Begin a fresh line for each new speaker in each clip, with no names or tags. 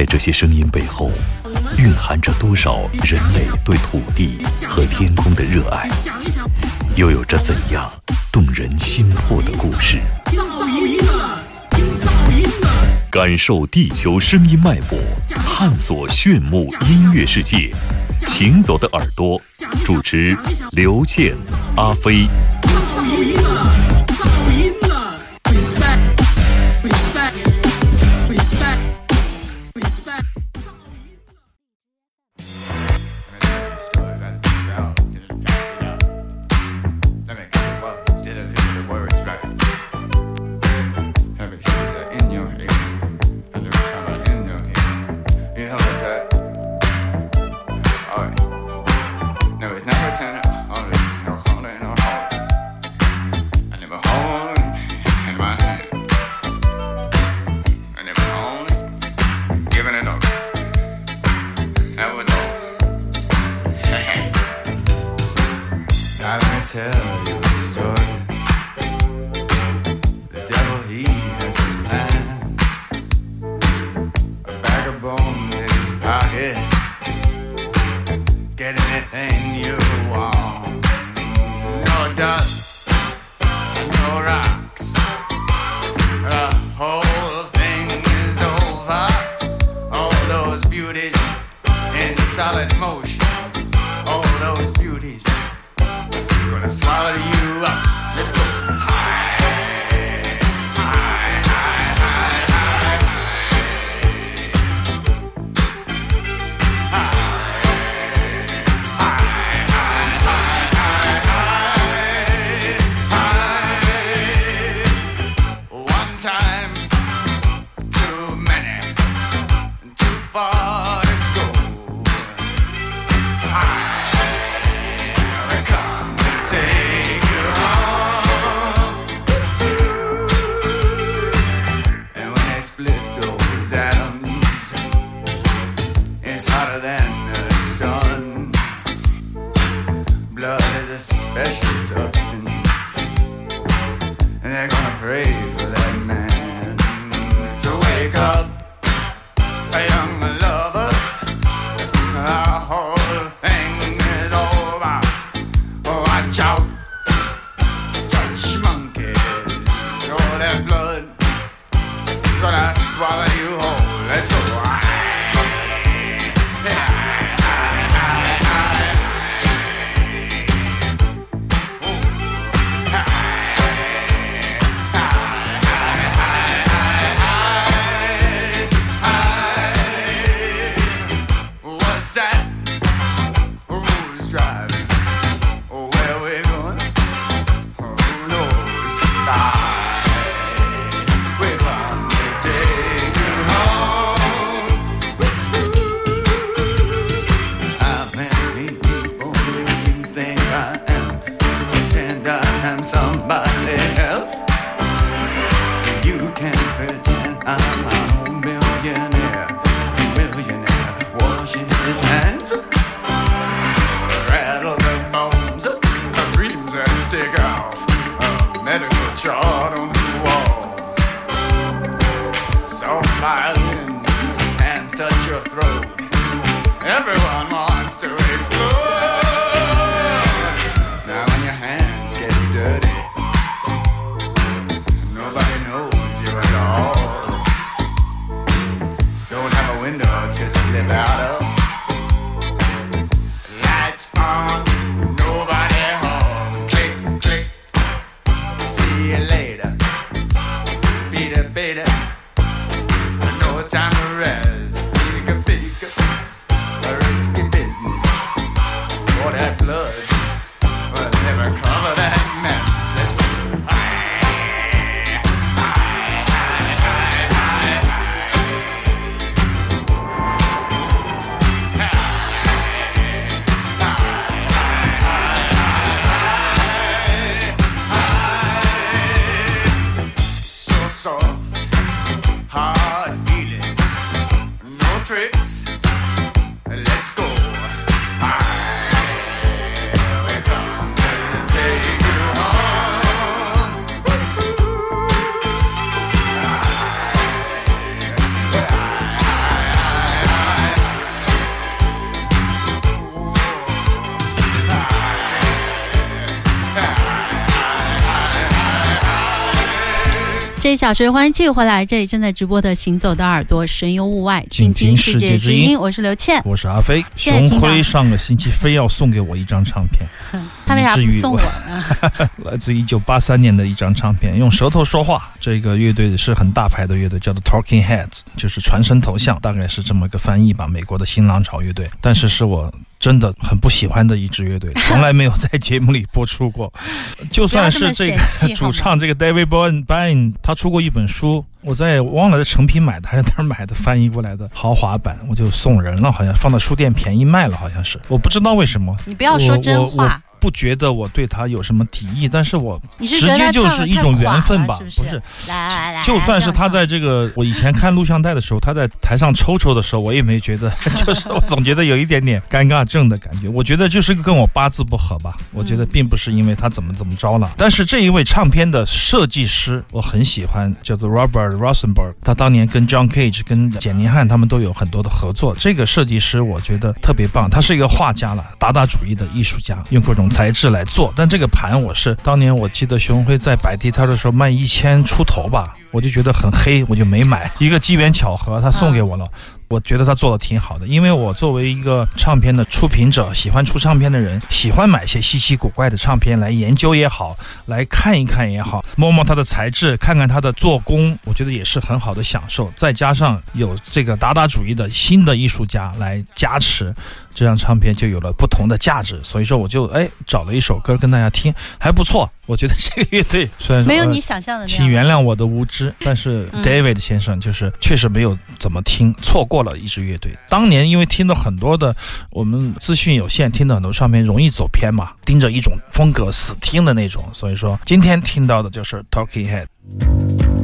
在这些声音背后，蕴含着多少人类对土地和天空的热爱，又有着怎样动人心魄的故事？感受地球声音脉搏，探索炫目音乐世界。行走的耳朵，主持刘健、阿飞。
这一小时欢迎继续回来，这里正在直播的《行走的耳朵》，神游物外，
静听世界之音。
我是刘倩，
我是阿飞。熊辉上个星期非要送给我一张 唱片，
他为啥不送我呢？
来自一九八三年的一张唱片，用舌头说话。这个乐队是很大牌的乐队，叫做 Talking Heads，就是传声头像，大概是这么个翻译吧。美国的新浪潮乐队，但是是我。真的很不喜欢的一支乐队，从来没有在节目里播出过。就算是这个 主唱这个 David Byrne，他出过一本书，我在忘了在成品买的还是哪儿买的，翻译过来的豪华版，我就送人了，好像放到书店便宜卖了，好像是，我不知道为什么。
你不要说真话。
不觉得我对他有什么敌意，但是我直接就是一种缘分吧，不是？
来来来，
就算是他在这个我以前看录像带的时候，他在台上抽抽的时候，我也没觉得，就是我总觉得有一点点尴尬症的感觉。我觉得就是跟我八字不合吧，我觉得并不是因为他怎么怎么着了。但是这一位唱片的设计师我很喜欢，叫做 Robert Rosenberg，他当年跟 John Cage、跟简尼汉他们都有很多的合作。这个设计师我觉得特别棒，他是一个画家了，达达主义的艺术家，用各种。材质来做，但这个盘我是当年我记得熊辉在摆地摊的时候卖一千出头吧，我就觉得很黑，我就没买。一个机缘巧合，他送给我了。我觉得他做的挺好的，因为我作为一个唱片的出品者，喜欢出唱片的人，喜欢买些稀奇古怪的唱片来研究也好，来看一看也好，摸摸它的材质，看看它的做工，我觉得也是很好的享受。再加上有这个达达主义的新的艺术家来加持，这张唱片就有了不同的价值。所以说，我就哎找了一首歌跟大家听，还不错。我觉得这个乐队 虽然
没有你想象的那
样，请原谅我的无知，但是 David 先生就是确实没有怎么听，错过了一支乐队。当年因为听到很多的，我们资讯有限，听到很多唱片容易走偏嘛，盯着一种风格死听的那种，所以说今天听到的就是 Talking Head。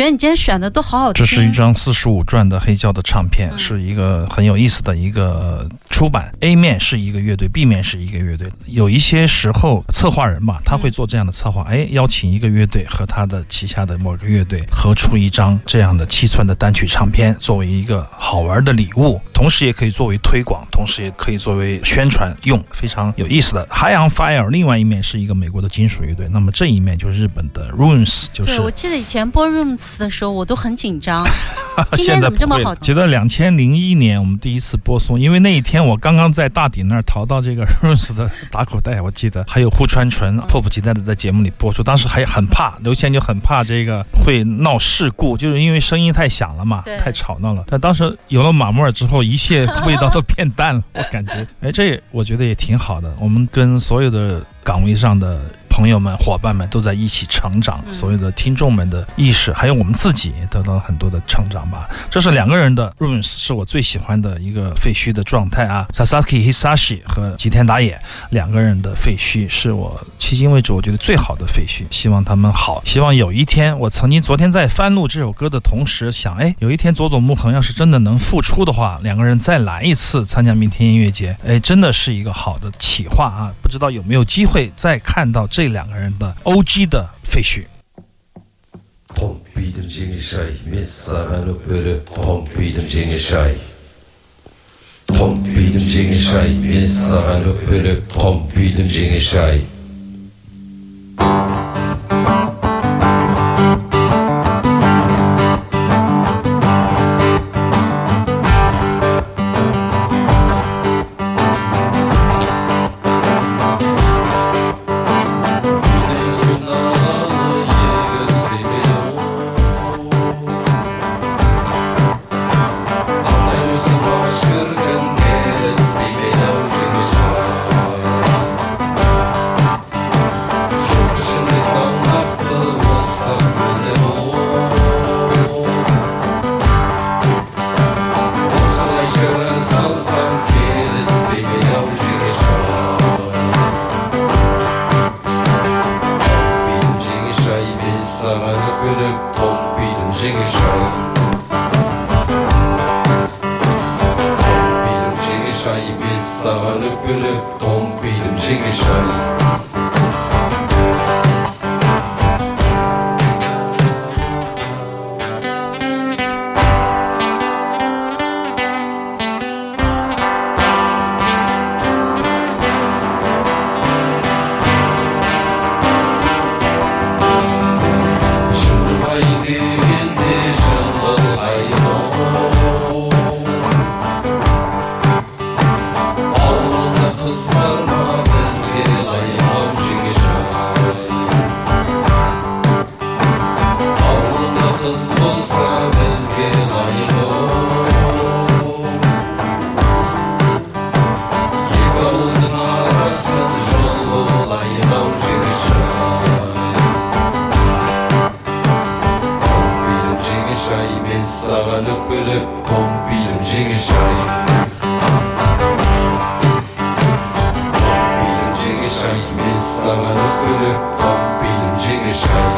觉得你今天选的都好好听。
这是一张四十五转的黑胶的唱片，是一个很有意思的一个出版。A 面是一个乐队，B 面是一个乐队。有一些时候，策划人嘛，他会做这样的策划，哎，邀请一个乐队和他的旗下的某个乐队合出一张这样的七寸的单曲唱片，作为一个好玩的礼物，同时也可以作为推广，同时也可以作为宣传用，非常有意思的。High on Fire，另外一面是一个美国的金属乐队，那么这一面就是日本的 Runes，就是
对我记得以前播 Runes 的时候，我都很紧张。今天怎么这么好？
觉得两千零一年我们第一次播送，因为那一天我刚刚在大鼎那儿淘到这个 Rose 的打口袋，我记得还有户川纯迫不及待的在节目里播出，当时还很怕，刘谦就很怕这个会闹事故，就是因为声音太响了嘛，太吵闹了。但当时有了马莫尔之后，一切味道都变淡了，我感觉，哎，这我觉得也挺好的。我们跟所有的岗位上的。朋友们、伙伴们都在一起成长，所有的听众们的意识，还有我们自己也得到了很多的成长吧。这是两个人的 rooms，是我最喜欢的一个废墟的状态啊。Sasaki Hisashi 和吉田打野两个人的废墟是我迄今为止我觉得最好的废墟。希望他们好，希望有一天，我曾经昨天在翻录这首歌的同时想，哎，有一天佐佐木恒要是真的能复出的话，两个人再来一次参加明天音乐节，哎，真的是一个好的企划啊！不知道有没有机会再看到这。两个人的 OG 的废墟。
Samanı ölüp hop bilince geçer.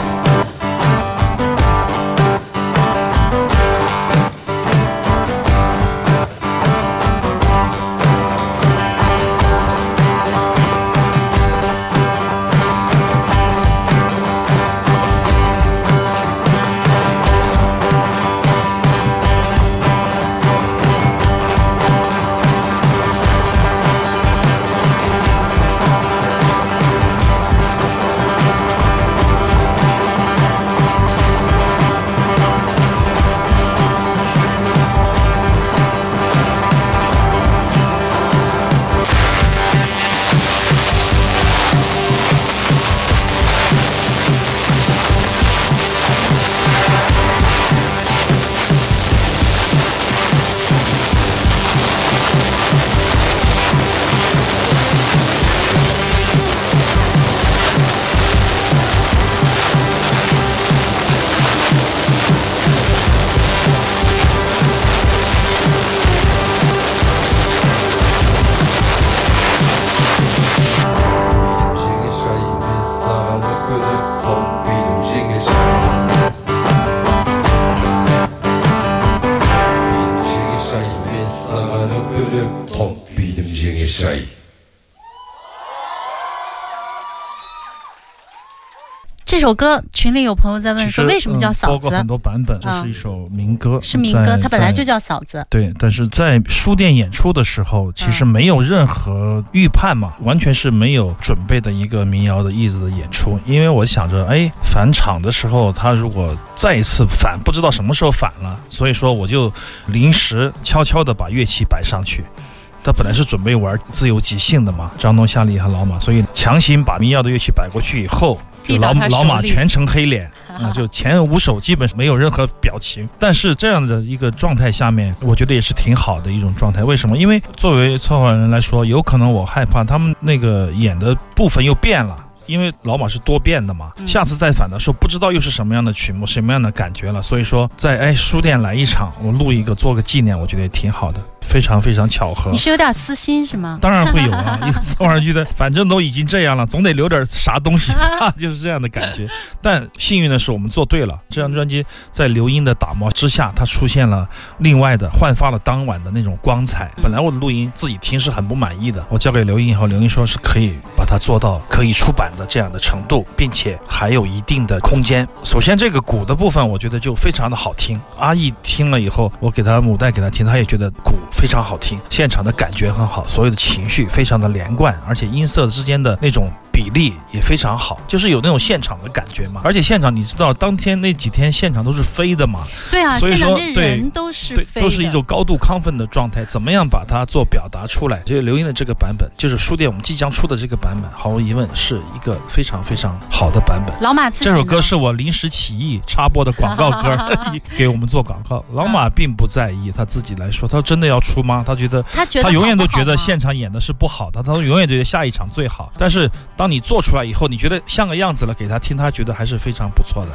首歌群里有朋友在问说，为什么叫嫂子？
包括很多版本，这是一首民歌，
是民歌，它本来就叫嫂子。
对，但是在书店演出的时候，其实没有任何预判嘛，完全是没有准备的一个民谣的意思的演出。因为我想着，哎，返场的时候，他如果再一次返，不知道什么时候返了，所以说我就临时悄悄的把乐器摆上去。他本来是准备玩自由即兴的嘛，张东、夏利和老马，所以强行把民谣的乐器摆过去以后。老老马全程黑脸 啊，就前五首基本没有任何表情。但是这样的一个状态下面，我觉得也是挺好的一种状态。为什么？因为作为策划人来说，有可能我害怕他们那个演的部分又变了。因为老马是多变的嘛，下次再反的时候不知道又是什么样的曲目，什么样的感觉了。所以说，在哎书店来一场，我录一个做个纪念，我觉得也挺好的。非常非常巧合，
你是有点私心是吗？
当然会有啊，一个策划人觉得反正都已经这样了，总得留点啥东西，就是这样的感觉。但幸运的是，我们做对了。这张专辑在刘英的打磨之下，它出现了另外的焕发了当晚的那种光彩。本来我的录音自己听是很不满意的，我交给刘英以后，刘英说是可以把它做到可以出版的这样的程度，并且还有一定的空间。首先这个鼓的部分，我觉得就非常的好听。阿义听了以后，我给他母带给他听，他也觉得鼓。非常好听，现场的感觉很好，所有的情绪非常的连贯，而且音色之间的那种。比例也非常好，就是有那种现场的感觉嘛。而且现场你知道，当天那几天现场都是飞的嘛。
对啊，
所以说
对，都是
对，都是一种高度亢奋的状态。怎么样把它做表达出来？就是刘英的这个版本，就是书店我们即将出的这个版本，毫无疑问是一个非常非常好的版本。
老马
这首歌是我临时起意插播的广告歌，给我们做广告。老马并不在意，他自己来说，他真的要出吗？他觉得
他觉得
他永远都觉得现场演的是不好的，他永远觉得下一场最好。但是当你做出来以后，你觉得像个样子了，给他听，他觉得还是非常不错的。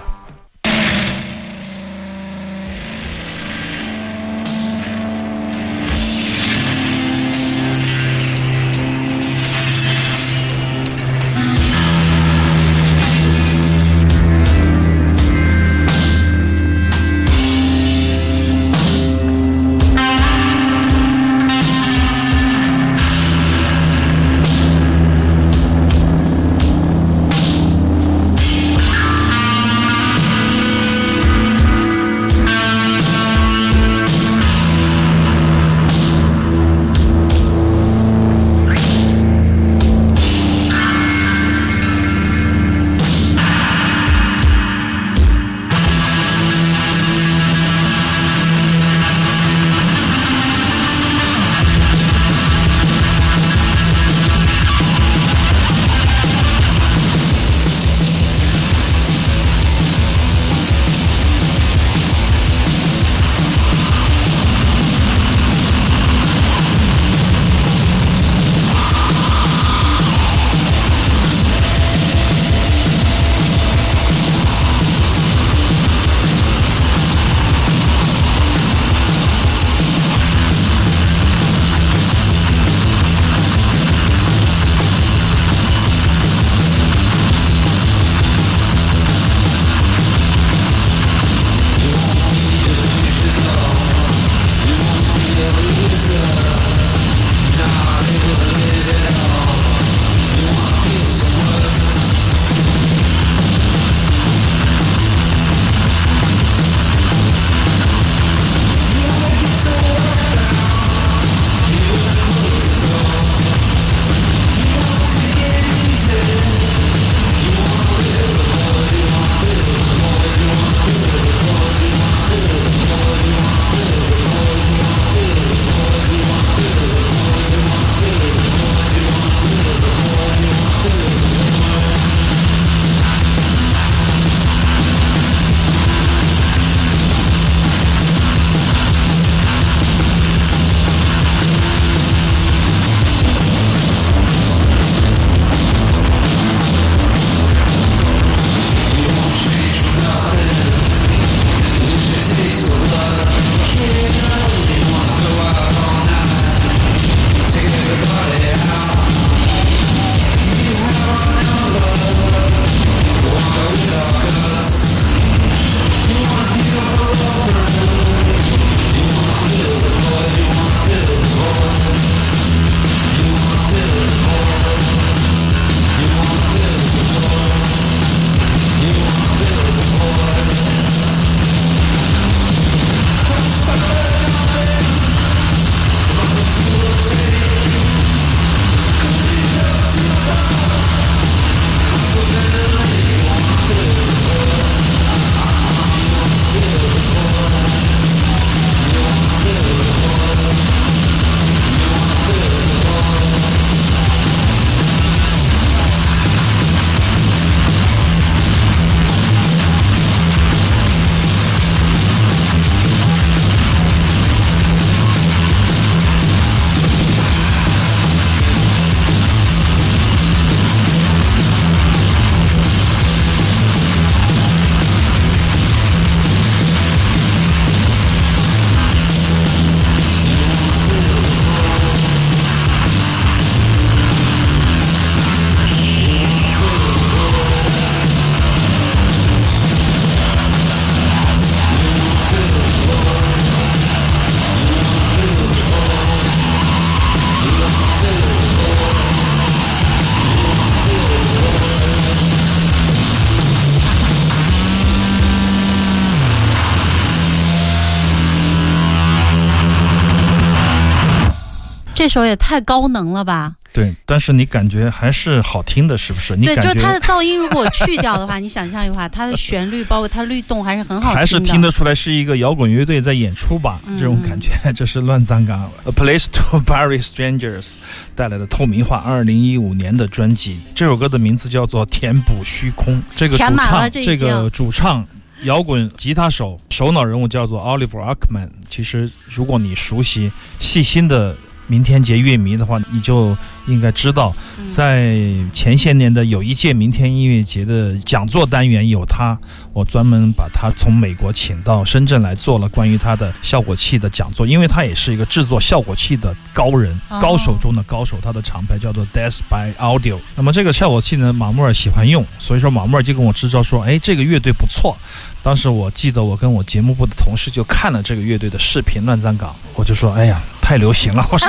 这首也太高能了吧？
对，但是你感觉还是好听的，是不是？
对，就是它的噪音如果去掉的话，你想象一下，它的旋律包括它律动还是很好听
的，还是听得出来是一个摇滚乐队在演出吧？这种感觉，这是乱葬岗《A Place to Bury Strangers 》带来的透明化，二零一五年的专辑。这首歌的名字叫做《填补虚空》。这个主唱，这个主唱，摇滚吉他手，首脑人物叫做 Oliver Ackman。其实，如果你熟悉、细心的。明天结月迷的话，你就应该知道，在前些年的有一届明天音乐节的讲座单元有他，我专门把他从美国请到深圳来做了关于他的效果器的讲座，因为他也是一个制作效果器的高人，高手中的高手。他的厂牌叫做 Death by Audio。那么这个效果器呢，马木尔喜欢用，所以说马木尔就跟我支招说，哎，这个乐队不错。当时我记得我跟我节目部的同事就看了这个乐队的视频《乱葬岗》，我就说，哎呀。太流行了，我说，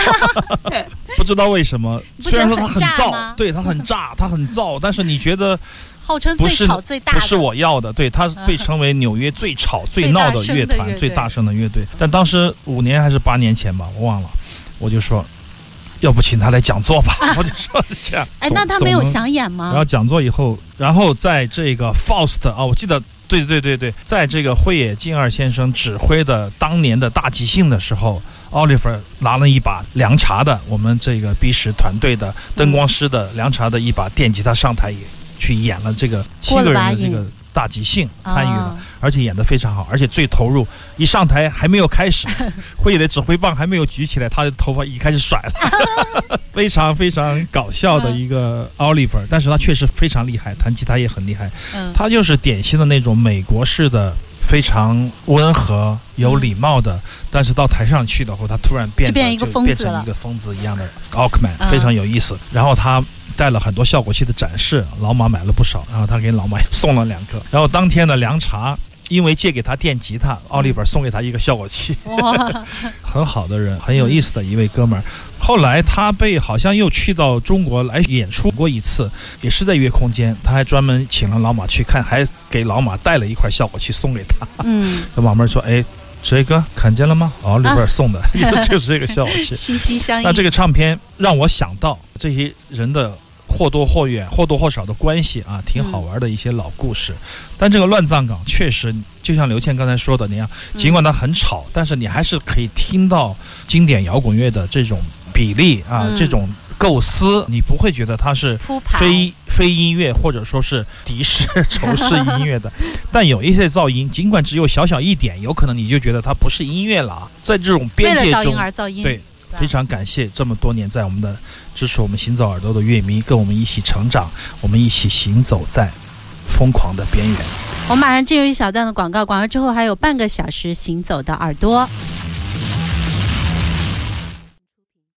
不知道为什么。虽然说它很燥，对它很炸，它很燥，但是你觉得，
号称最吵最大，
不是我要的。对，它被称为纽约最吵最闹的乐团，最大声的乐队。但当时五年还是八年前吧，我忘了。我就说，要不请他来讲座吧。我就说这样。
哎，那他没有想演吗？
然后讲座以后，然后在这个 Faust 啊，我记得。对对对对，在这个惠野进二先生指挥的当年的大即兴的时候，奥利弗拿了一把凉茶的，我们这个 B 十团队的灯光师的凉茶的一把电吉他上台也去演了这个七个人的这个。大即兴参与了，而且演得非常好，而且最投入。一上台还没有开始，会野的指挥棒还没有举起来，他的头发已开始甩了，非常非常搞笑的一个 Oliver。但是他确实非常厉害，弹吉他也很厉害。他就是典型的那种美国式的。非常温和、有礼貌的，但是到台上去的后，他突然变
变一个疯子
变成一个疯子一样的奥克曼，非常有意思。然后他带了很多效果器的展示，老马买了不少，然后他给老马送了两个。然后当天的凉茶，因为借给他电吉他，奥利弗送给他一个效果器。哇，很好的人，很有意思的一位哥们儿。后来他被好像又去到中国来演出过一次，也是在约空间。他还专门请了老马去看，还给老马带了一块效果器送给他。嗯，那马妹说：“哎，这个看见了吗？哦，里边送的 就是这个效果器。”
心心相印。
那这个唱片让我想到这些人的或多或远、或多或少的关系啊，挺好玩的一些老故事。但这个乱葬岗确实，就像刘倩刚才说的那样，尽管它很吵，但是你还是可以听到经典摇滚乐的这种。比例啊，这种构思，你不会觉得它是非非音乐或者说是敌视仇视音乐的。但有一些噪音，尽管只有小小一点，有可能你就觉得它不是音乐了啊。在这种边界中，对，非常感谢这么多年在我们的支持我们行走耳朵的乐迷，跟我们一起成长，我们一起行走在疯狂的边缘。
我们马上进入一小段的广告，广告之后还有半个小时行走的耳朵。